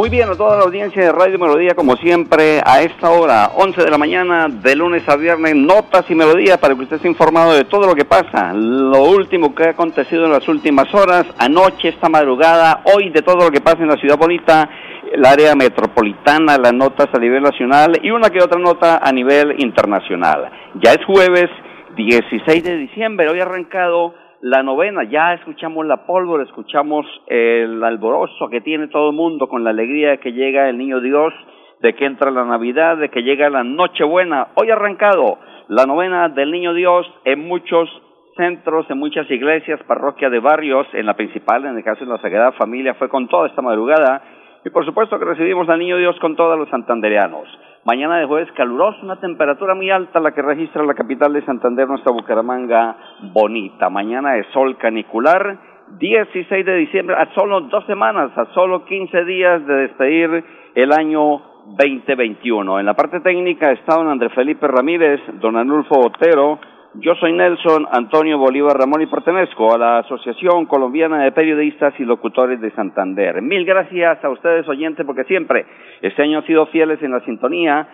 Muy bien, a toda la audiencia de Radio Melodía, como siempre, a esta hora, 11 de la mañana, de lunes a viernes, notas y melodías para que usted esté informado de todo lo que pasa, lo último que ha acontecido en las últimas horas, anoche, esta madrugada, hoy, de todo lo que pasa en la ciudad bonita el área metropolitana, las notas a nivel nacional y una que otra nota a nivel internacional. Ya es jueves 16 de diciembre, hoy ha arrancado la novena, ya escuchamos la pólvora, escuchamos el alborozo que tiene todo el mundo con la alegría de que llega el niño Dios, de que entra la Navidad, de que llega la Nochebuena. Hoy arrancado la novena del niño Dios en muchos centros, en muchas iglesias, parroquias de barrios, en la principal, en el caso de la Sagrada Familia, fue con toda esta madrugada y por supuesto que recibimos al Niño Dios con todos los santandereanos. Mañana de jueves caluroso, una temperatura muy alta la que registra la capital de Santander, nuestra Bucaramanga bonita. Mañana de sol canicular, 16 de diciembre, a solo dos semanas, a solo 15 días de despedir el año 2021. En la parte técnica está don Andrés Felipe Ramírez, don Anulfo Otero, yo soy Nelson Antonio Bolívar Ramón y pertenezco a la Asociación Colombiana de Periodistas y Locutores de Santander. Mil gracias a ustedes oyentes porque siempre este año han sido fieles en la sintonía.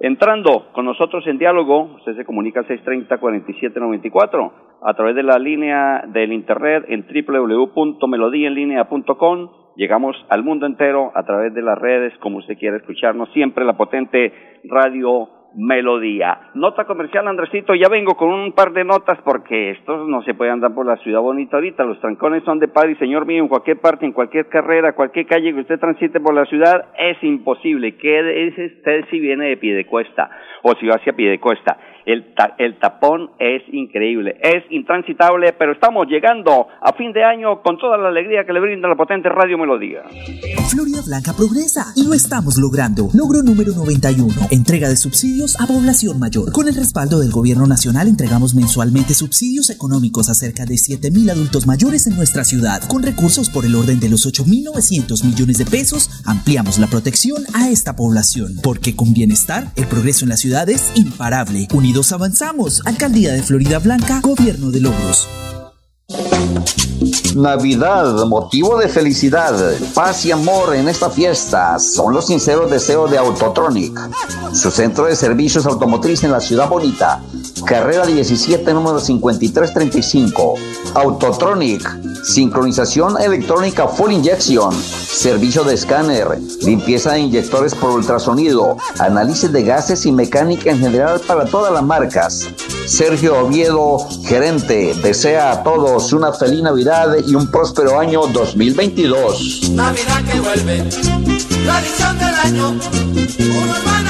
Entrando con nosotros en diálogo, usted se comunica al 630-4794 a través de la línea del internet en www.melodienlinea.com. Llegamos al mundo entero a través de las redes, como usted quiera escucharnos, siempre la potente radio melodía. Nota comercial, Andresito, ya vengo con un par de notas porque estos no se puede andar por la ciudad bonita ahorita. Los trancones son de padre señor mío en cualquier parte, en cualquier carrera, cualquier calle que usted transite por la ciudad, es imposible. ¿Qué es usted si viene de pie de cuesta o si va hacia pie de cuesta? El, el tapón es increíble, es intransitable, pero estamos llegando a fin de año con toda la alegría que le brinda la potente Radio Melodía. Florida Blanca progresa y lo estamos logrando. Logro número 91, entrega de subsidios a población mayor. Con el respaldo del gobierno nacional entregamos mensualmente subsidios económicos a cerca de 7.000 adultos mayores en nuestra ciudad. Con recursos por el orden de los 8.900 millones de pesos, ampliamos la protección a esta población. Porque con bienestar, el progreso en la ciudad es imparable. Unidos avanzamos. Alcaldía de Florida Blanca, Gobierno de Logros. Navidad, motivo de felicidad, paz y amor en esta fiesta son los sinceros deseos de Autotronic, su centro de servicios automotriz en la ciudad bonita. Carrera 17, número 5335. Autotronic, sincronización electrónica full injection, servicio de escáner, limpieza de inyectores por ultrasonido, análisis de gases y mecánica en general para todas las marcas. Sergio Oviedo, gerente, desea a todos una feliz Navidad y un próspero año 2022. Navidad que vuelve, tradición del año, alegres.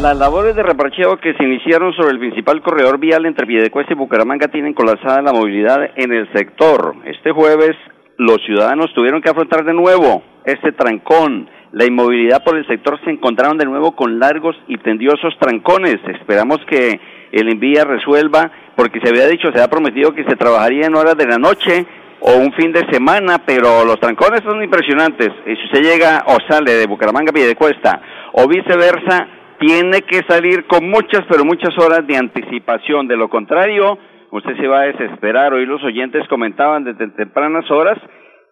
Las labores de reparcheo que se iniciaron sobre el principal corredor vial entre Piedecuesta y Bucaramanga tienen colapsada la movilidad en el sector. Este jueves los ciudadanos tuvieron que afrontar de nuevo este trancón. La inmovilidad por el sector se encontraron de nuevo con largos y tendiosos trancones. Esperamos que el envía resuelva, porque se había dicho, se había prometido que se trabajaría en horas de la noche o un fin de semana, pero los trancones son impresionantes. Y si usted llega o sale de Bucaramanga a Cuesta o viceversa, tiene que salir con muchas, pero muchas horas de anticipación. De lo contrario, usted se va a desesperar. Hoy los oyentes comentaban desde tempranas horas,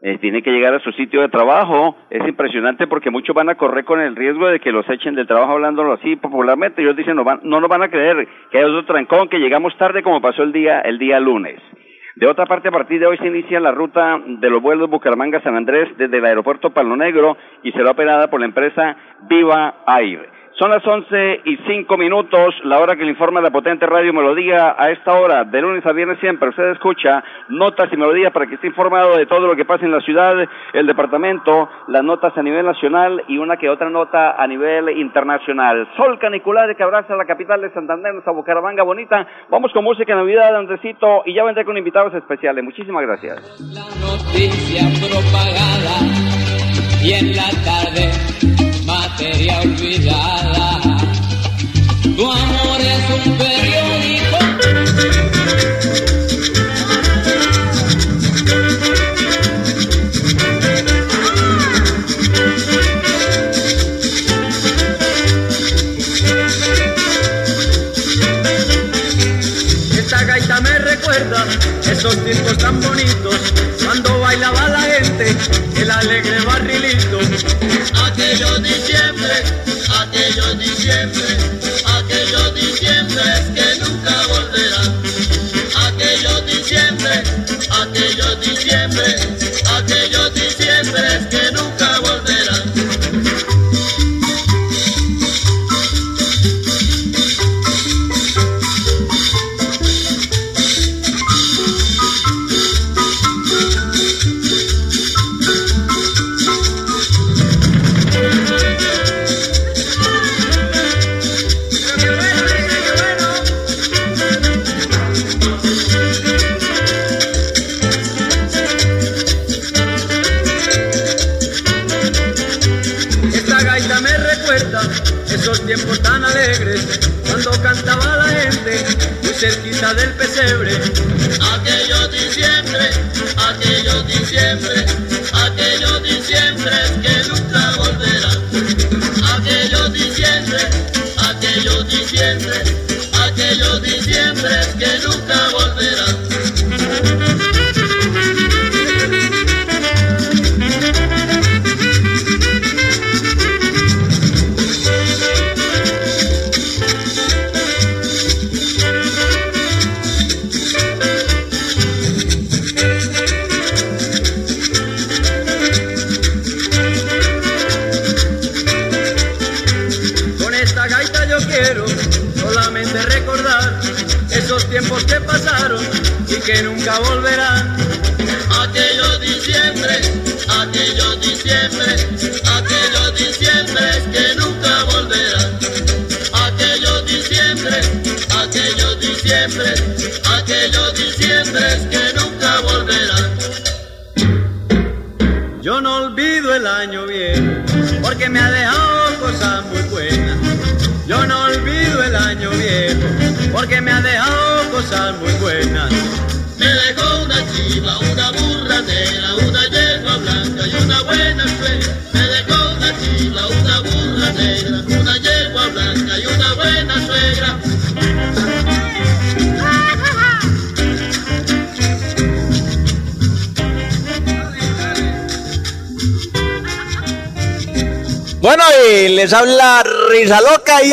eh, tiene que llegar a su sitio de trabajo. Es impresionante porque muchos van a correr con el riesgo de que los echen del trabajo hablándolo así popularmente. Ellos dicen, no, van, no nos van a creer que hay otro trancón, que llegamos tarde como pasó el día, el día lunes. De otra parte, a partir de hoy se inicia la ruta de los vuelos Bucaramanga-San Andrés desde el aeropuerto Palo Negro y será operada por la empresa Viva Air. Son las once y cinco minutos, la hora que le informa la potente radio Melodía a esta hora, de lunes a viernes siempre. Usted escucha notas y melodías para que esté informado de todo lo que pasa en la ciudad, el departamento, las notas a nivel nacional y una que otra nota a nivel internacional. Sol canicular que abraza la capital de Santander, nuestra Bucaramanga bonita. Vamos con música Navidad, Andresito, y ya vendré con invitados especiales. Muchísimas gracias. La noticia propagada materia olvidada. Tu amor es un periódico. Esos tiempos tan bonitos cuando bailaba la gente el alegre barrilito aquellos diciembre, aquellos diciembre, aquellos diciembre que nunca volverán. Aquellos diciembre, aquellos diciembre, del pesebre. Aquellos diciembre, aquellos diciembre, aquellos diciembre que nunca volverán. Aquellos diciembre, aquellos diciembre, aquellos diciembre que nunca que nunca volverán. Aquellos diciembre, aquellos diciembre, aquellos diciembre que nunca volverán. Aquellos diciembre, aquellos diciembre, aquellos diciembre que nunca volverán. Yo no olvido el año viejo, porque me ha dejado cosas muy buenas. Yo no olvido el año viejo, porque me ha dejado cosas muy buenas una burra negra, una yegua blanca y una buena suegra. Me dejó una chiva, una burra negra, una yegua blanca y una buena suegra. Bueno, y les habla Risa Loca y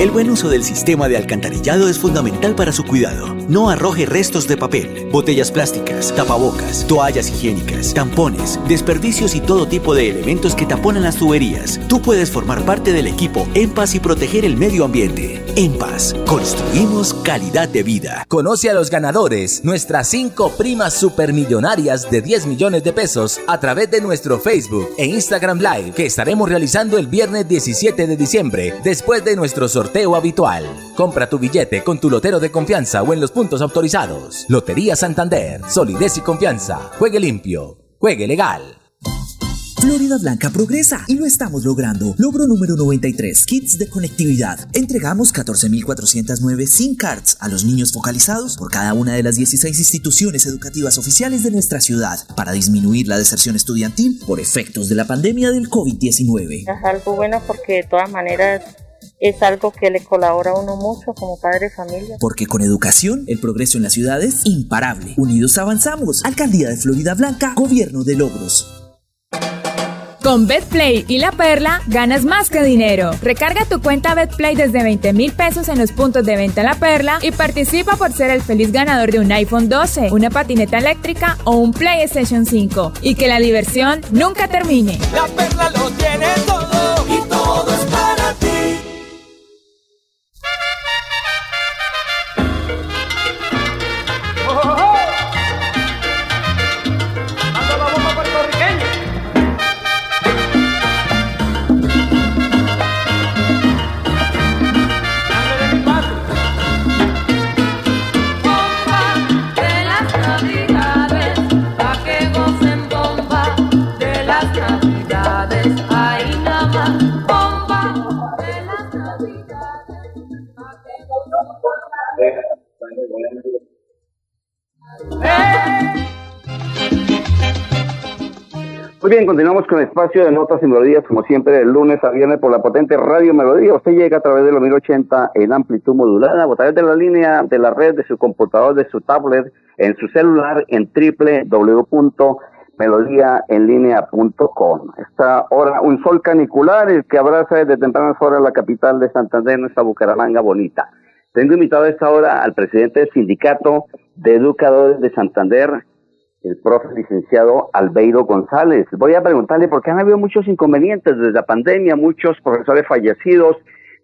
El buen uso del sistema de alcantarillado es fundamental para su cuidado. No arroje restos de papel, botellas plásticas, tapabocas, toallas higiénicas, tampones, desperdicios y todo tipo de elementos que taponan las tuberías. Tú puedes formar parte del equipo En y proteger el medio ambiente. En Paz, construimos calidad de vida. Conoce a los ganadores, nuestras cinco primas supermillonarias de 10 millones de pesos a través de nuestro Facebook e Instagram Live que estaremos realizando el viernes 17 de diciembre después de nuestro sorteo sorteo habitual. Compra tu billete con tu lotero de confianza o en los puntos autorizados. Lotería Santander, solidez y confianza. Juegue limpio, juegue legal. Florida Blanca progresa y lo estamos logrando. Logro número 93, kits de conectividad. Entregamos 14.409 SIM cards a los niños focalizados por cada una de las 16 instituciones educativas oficiales de nuestra ciudad para disminuir la deserción estudiantil por efectos de la pandemia del COVID-19. Es algo bueno porque de todas maneras es algo que le colabora a uno mucho como padre de familia. Porque con educación, el progreso en la ciudad es imparable. Unidos avanzamos. Alcaldía de Florida Blanca, Gobierno de Logros. Con BetPlay y La Perla ganas más que dinero. Recarga tu cuenta BetPlay desde 20 mil pesos en los puntos de venta La Perla y participa por ser el feliz ganador de un iPhone 12, una patineta eléctrica o un PlayStation 5. Y que la diversión nunca termine. La Perla lo tiene todo Muy bien, continuamos con el espacio de notas y melodías, como siempre, de lunes a viernes por la potente Radio Melodía. Usted llega a través de los 1080 en amplitud modulada, o a través de la línea de la red de su computador, de su tablet, en su celular, en www.melodíaenlínea.com. Esta hora, un sol canicular, el que abraza desde tempranas horas la capital de Santander, nuestra Bucaramanga bonita. Tengo invitado esta hora al presidente del Sindicato de Educadores de Santander, el profe licenciado Albeiro González. Voy a preguntarle por qué han habido muchos inconvenientes desde la pandemia, muchos profesores fallecidos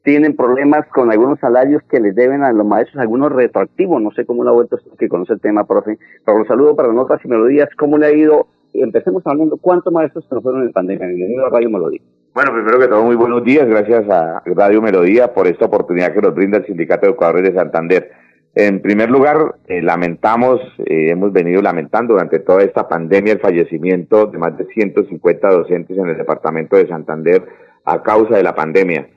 tienen problemas con algunos salarios que les deben a los maestros, algunos retroactivos, no sé cómo lo ha vuelto usted que conoce el tema, profe, pero los saludo para notas y melodías, ¿cómo le ha ido? Empecemos hablando, ¿cuántos maestros se nos fueron en pandemia? Bienvenido a Radio Melodía. Bueno, primero que todo, muy buenos días. Gracias a Radio Melodía por esta oportunidad que nos brinda el Sindicato de Educadores de Santander. En primer lugar, eh, lamentamos, eh, hemos venido lamentando durante toda esta pandemia el fallecimiento de más de 150 docentes en el departamento de Santander a causa de la pandemia.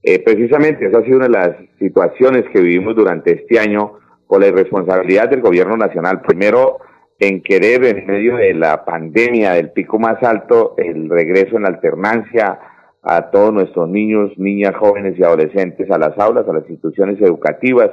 Eh, precisamente esa ha sido una de las situaciones que vivimos durante este año por la irresponsabilidad del gobierno nacional. Primero, en querer, en medio de la pandemia, del pico más alto, el regreso en alternancia a todos nuestros niños, niñas, jóvenes y adolescentes a las aulas, a las instituciones educativas,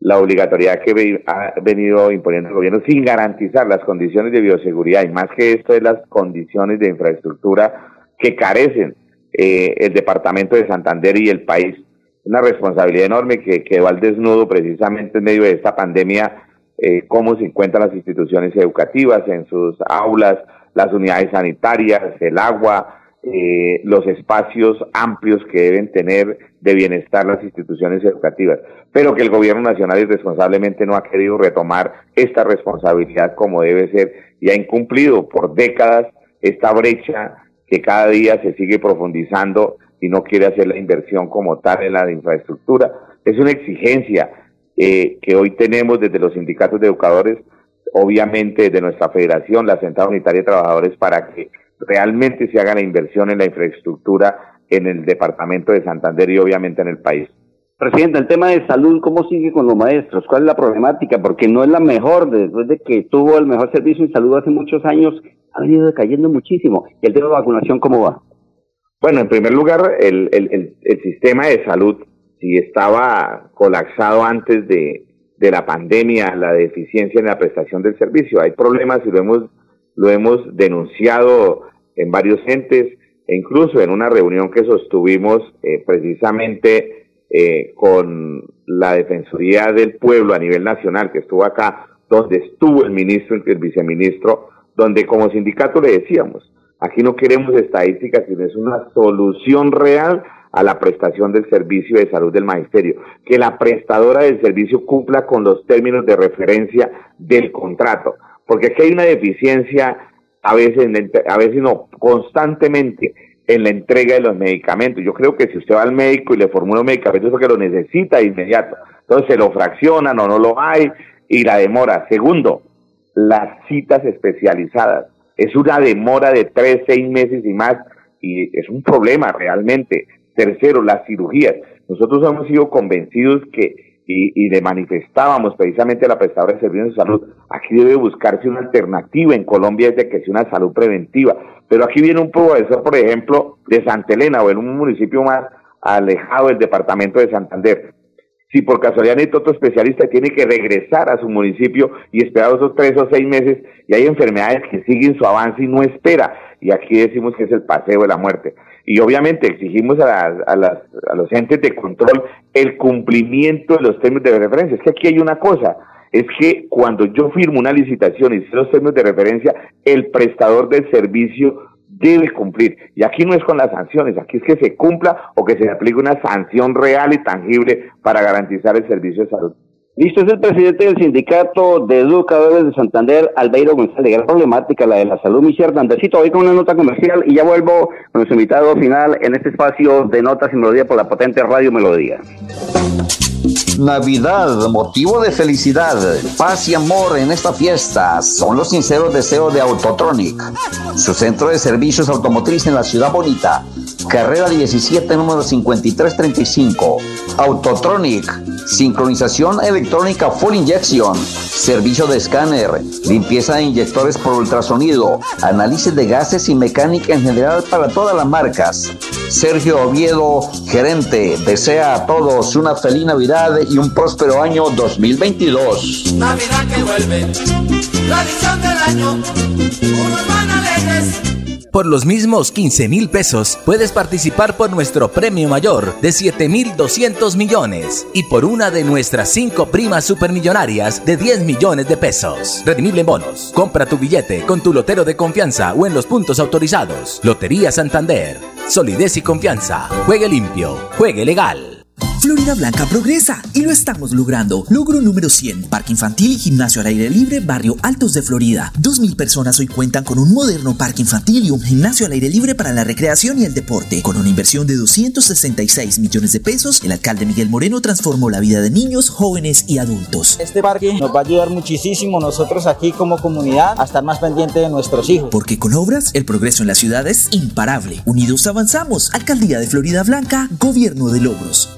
la obligatoriedad que ha venido imponiendo el gobierno sin garantizar las condiciones de bioseguridad y más que esto es las condiciones de infraestructura que carecen eh, el departamento de Santander y el país. Una responsabilidad enorme que quedó al desnudo precisamente en medio de esta pandemia, eh, cómo se encuentran las instituciones educativas en sus aulas, las unidades sanitarias, el agua, eh, los espacios amplios que deben tener de bienestar las instituciones educativas, pero que el gobierno nacional irresponsablemente no ha querido retomar esta responsabilidad como debe ser y ha incumplido por décadas esta brecha que cada día se sigue profundizando y no quiere hacer la inversión como tal en la infraestructura. Es una exigencia eh, que hoy tenemos desde los sindicatos de educadores, obviamente desde nuestra federación, la Central Unitaria de Trabajadores, para que realmente se haga la inversión en la infraestructura en el departamento de Santander y obviamente en el país. Presidente, el tema de salud, ¿cómo sigue con los maestros? ¿Cuál es la problemática? Porque no es la mejor, después de que tuvo el mejor servicio en salud hace muchos años, ha venido decayendo muchísimo. ¿Y el tema de vacunación cómo va? Bueno, en primer lugar, el, el, el, el sistema de salud, si estaba colapsado antes de, de la pandemia, la deficiencia en la prestación del servicio, hay problemas y lo hemos, lo hemos denunciado en varios entes e incluso en una reunión que sostuvimos eh, precisamente eh, con la Defensoría del Pueblo a nivel nacional, que estuvo acá, donde estuvo el ministro el viceministro, donde como sindicato le decíamos, aquí no queremos estadísticas, sino es una solución real a la prestación del servicio de salud del magisterio, que la prestadora del servicio cumpla con los términos de referencia del contrato, porque aquí hay una deficiencia a veces, a veces no, constantemente en la entrega de los medicamentos. Yo creo que si usted va al médico y le formula un medicamento es porque lo necesita de inmediato. Entonces se lo fraccionan o no lo hay y la demora. Segundo, las citas especializadas. Es una demora de tres, seis meses y más y es un problema realmente. Tercero, las cirugías. Nosotros hemos sido convencidos que y, y le manifestábamos precisamente a la prestadora de servicios de salud, aquí debe buscarse una alternativa en Colombia es de que sea una salud preventiva. Pero aquí viene un profesor, por ejemplo, de Santa Elena o en un municipio más alejado del departamento de Santander. Si por casualidad necesita otro especialista, tiene que regresar a su municipio y esperar esos tres o seis meses y hay enfermedades que siguen su avance y no espera. Y aquí decimos que es el paseo de la muerte. Y obviamente exigimos a, las, a, las, a los entes de control el cumplimiento de los términos de referencia. Es que aquí hay una cosa, es que cuando yo firmo una licitación y sé los términos de referencia, el prestador del servicio debe cumplir. Y aquí no es con las sanciones, aquí es que se cumpla o que se aplique una sanción real y tangible para garantizar el servicio de salud. Listo, es el presidente del sindicato de educadores de Santander, Albeiro González. Gran problemática la de la salud, mi Andresito, hoy con una nota comercial y ya vuelvo con nuestro invitado final en este espacio de notas y melodía por la potente Radio Melodía. Navidad, motivo de felicidad, paz y amor en esta fiesta son los sinceros deseos de Autotronic, su centro de servicios automotriz en la ciudad bonita. Carrera 17, número 5335. Autotronic, sincronización electrónica full injection, servicio de escáner, limpieza de inyectores por ultrasonido, análisis de gases y mecánica en general para todas las marcas. Sergio Oviedo, gerente, desea a todos una feliz Navidad y un próspero año 2022. Navidad que vuelve, del año. Por los mismos 15 mil pesos puedes participar por nuestro premio mayor de 7 mil 200 millones y por una de nuestras 5 primas supermillonarias de 10 millones de pesos. Redimible en bonos. Compra tu billete con tu lotero de confianza o en los puntos autorizados. Lotería Santander. Solidez y confianza. Juegue limpio. Juegue legal. Florida Blanca progresa y lo estamos logrando. Logro número 100, Parque Infantil y Gimnasio al Aire Libre, Barrio Altos de Florida. 2.000 personas hoy cuentan con un moderno parque infantil y un gimnasio al aire libre para la recreación y el deporte. Con una inversión de 266 millones de pesos, el alcalde Miguel Moreno transformó la vida de niños, jóvenes y adultos. Este parque nos va a ayudar muchísimo nosotros aquí como comunidad a estar más pendiente de nuestros hijos. Porque con obras, el progreso en la ciudad es imparable. Unidos avanzamos. Alcaldía de Florida Blanca, Gobierno de Logros.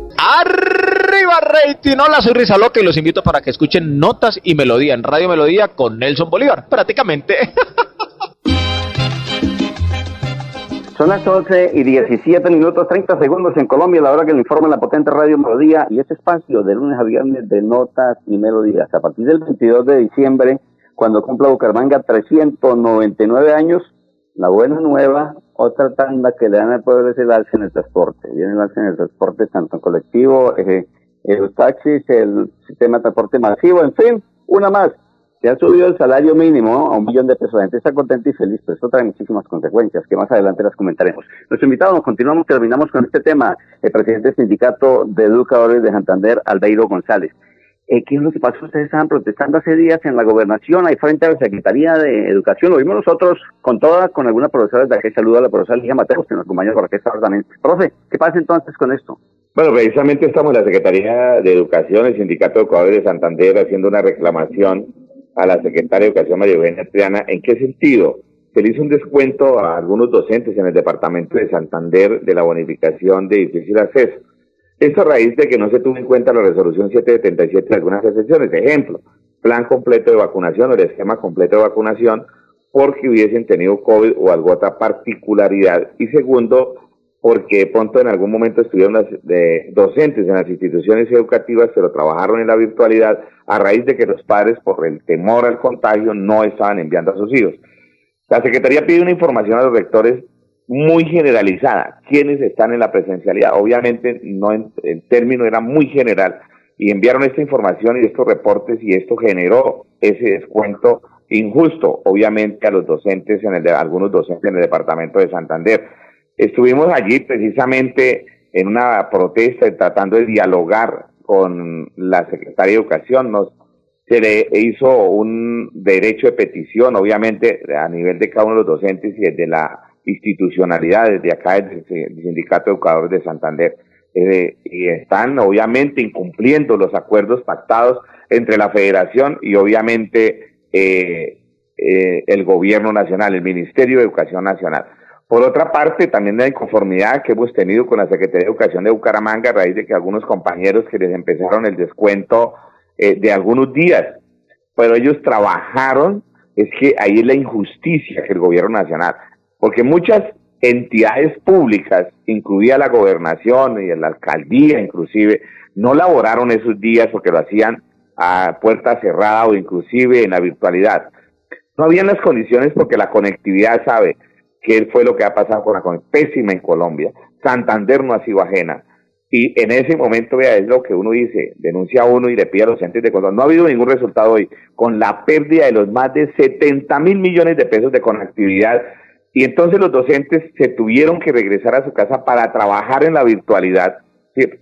Arriba rating, hola soy Risa Loca y los invito para que escuchen Notas y Melodía en Radio Melodía con Nelson Bolívar, prácticamente. Son las 11 y 17 minutos 30 segundos en Colombia, la hora que le informa la potente Radio Melodía y este espacio de lunes a viernes de notas y melodías. A partir del 22 de diciembre, cuando cumpla Bucaramanga 399 años, la buena nueva, otra tanda que le dan al pueblo es el alza en el transporte. Viene el alza en el transporte tanto en colectivo, eh, los taxis, el sistema de transporte masivo, en fin, una más. Se ha subido el salario mínimo a un millón de pesos. La gente está contenta y feliz, pero esto trae muchísimas consecuencias que más adelante las comentaremos. Nuestro invitado, nos continuamos, terminamos con este tema. El presidente del Sindicato de Educadores de Santander, Albeiro González. Eh, ¿Qué es lo que pasó? Ustedes estaban protestando hace días en la gobernación, ahí frente a la Secretaría de Educación. Lo vimos nosotros con toda, con alguna profesora de aquí. Saludo a la profesora Ligia Mateos, que nos acompaña por aquí esta también. Profe, ¿qué pasa entonces con esto? Bueno, precisamente estamos en la Secretaría de Educación, el Sindicato de Educadores de Santander, haciendo una reclamación a la Secretaria de Educación María Eugenia Triana. ¿En qué sentido? Se le hizo un descuento a algunos docentes en el Departamento de Santander de la bonificación de difícil acceso. Esto a raíz de que no se tuvo en cuenta la resolución 777 de algunas excepciones. Ejemplo, plan completo de vacunación o el esquema completo de vacunación porque hubiesen tenido COVID o alguna otra particularidad. Y segundo, porque pronto en algún momento estuvieron las, docentes en las instituciones educativas, pero trabajaron en la virtualidad a raíz de que los padres, por el temor al contagio, no estaban enviando a sus hijos. La Secretaría pide una información a los rectores muy generalizada, quiénes están en la presencialidad. Obviamente, no en, el término era muy general y enviaron esta información y estos reportes y esto generó ese descuento injusto, obviamente, a los docentes, en el de, algunos docentes en el departamento de Santander. Estuvimos allí precisamente en una protesta tratando de dialogar con la secretaria de Educación. Nos, se le hizo un derecho de petición, obviamente, a nivel de cada uno de los docentes y de la institucionalidad, desde acá, desde el Sindicato de Educadores de Santander. Eh, y están, obviamente, incumpliendo los acuerdos pactados entre la federación y, obviamente, eh, eh, el gobierno nacional, el Ministerio de Educación Nacional. Por otra parte, también la inconformidad que hemos tenido con la Secretaría de Educación de Bucaramanga a raíz de que algunos compañeros que les empezaron el descuento de algunos días, pero ellos trabajaron, es que ahí es la injusticia que el gobierno nacional, porque muchas entidades públicas, incluida la gobernación y la alcaldía inclusive, no laboraron esos días porque lo hacían a puerta cerrada o inclusive en la virtualidad. No habían las condiciones porque la conectividad sabe, que fue lo que ha pasado con la pésima en Colombia. Santander no ha sido ajena. Y en ese momento, vea, es lo que uno dice, denuncia a uno y le pide a los entes de control. No ha habido ningún resultado hoy, con la pérdida de los más de 70 mil millones de pesos de conectividad. Y entonces los docentes se tuvieron que regresar a su casa para trabajar en la virtualidad.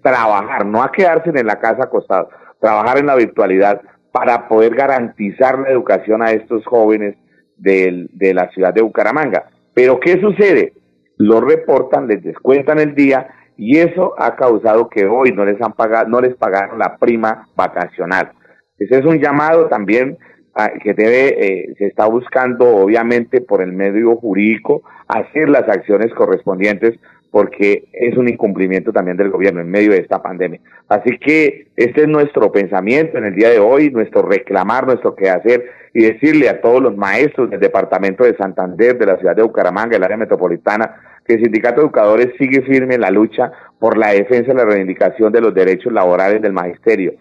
Trabajar, no a quedarse en la casa acostados, trabajar en la virtualidad para poder garantizar la educación a estos jóvenes de, de la ciudad de Bucaramanga. Pero ¿qué sucede? Lo reportan, les descuentan el día y eso ha causado que hoy no les han pagado, no les pagaron la prima vacacional. Ese es un llamado también que debe, eh, se está buscando obviamente por el medio jurídico hacer las acciones correspondientes porque es un incumplimiento también del gobierno en medio de esta pandemia. Así que este es nuestro pensamiento en el día de hoy, nuestro reclamar, nuestro quehacer y decirle a todos los maestros del departamento de Santander, de la ciudad de Bucaramanga, del área metropolitana, que el Sindicato de Educadores sigue firme en la lucha por la defensa y la reivindicación de los derechos laborales del magisterio.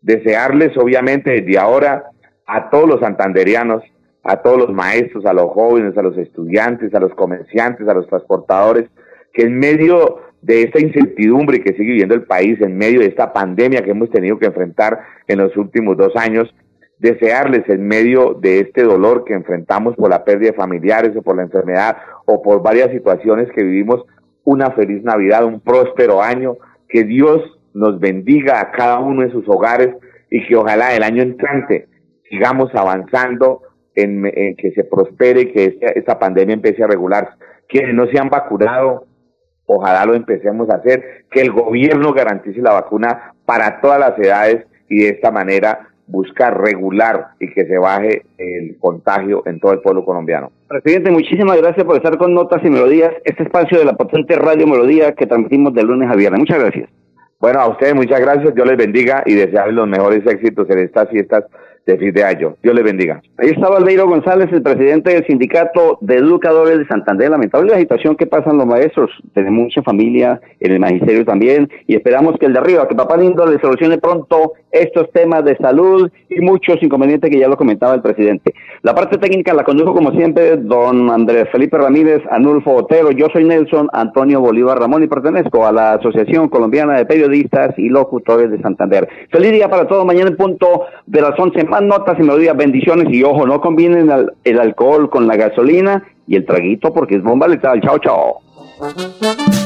Desearles, obviamente, desde ahora a todos los santanderianos, a todos los maestros, a los jóvenes, a los estudiantes, a los comerciantes, a los transportadores, que en medio de esta incertidumbre que sigue viviendo el país, en medio de esta pandemia que hemos tenido que enfrentar en los últimos dos años, desearles en medio de este dolor que enfrentamos por la pérdida de familiares o por la enfermedad o por varias situaciones que vivimos, una feliz Navidad, un próspero año, que Dios nos bendiga a cada uno en sus hogares y que ojalá el año entrante sigamos avanzando en, que se prospere y que esta, esta pandemia empiece a regularse. Quienes no se han vacunado, ojalá lo empecemos a hacer, que el gobierno garantice la vacuna para todas las edades y de esta manera buscar regular y que se baje el contagio en todo el pueblo colombiano. Presidente, muchísimas gracias por estar con Notas y Melodías, este espacio de la potente Radio Melodía que transmitimos de lunes a viernes. Muchas gracias. Bueno, a ustedes muchas gracias, Dios les bendiga y desearles los mejores éxitos en estas fiestas de fin de año. Dios les bendiga. Ahí estaba Albeiro González, el presidente del Sindicato de Educadores de Santander. Lamentable la situación que pasan los maestros. Tenemos mucha familia en el magisterio también y esperamos que el de arriba, que Papá Lindo le solucione pronto estos temas de salud y muchos inconvenientes que ya lo comentaba el presidente. La parte técnica la condujo como siempre don Andrés Felipe Ramírez, Anulfo Otero. Yo soy Nelson Antonio Bolívar Ramón y pertenezco a la Asociación Colombiana de Periodistas y Locutores de Santander. Feliz día para todos. Mañana en punto de las 11 notas y melodías. Bendiciones y ojo, no combinen el alcohol con la gasolina y el traguito porque es bomba letal. Chao, chao.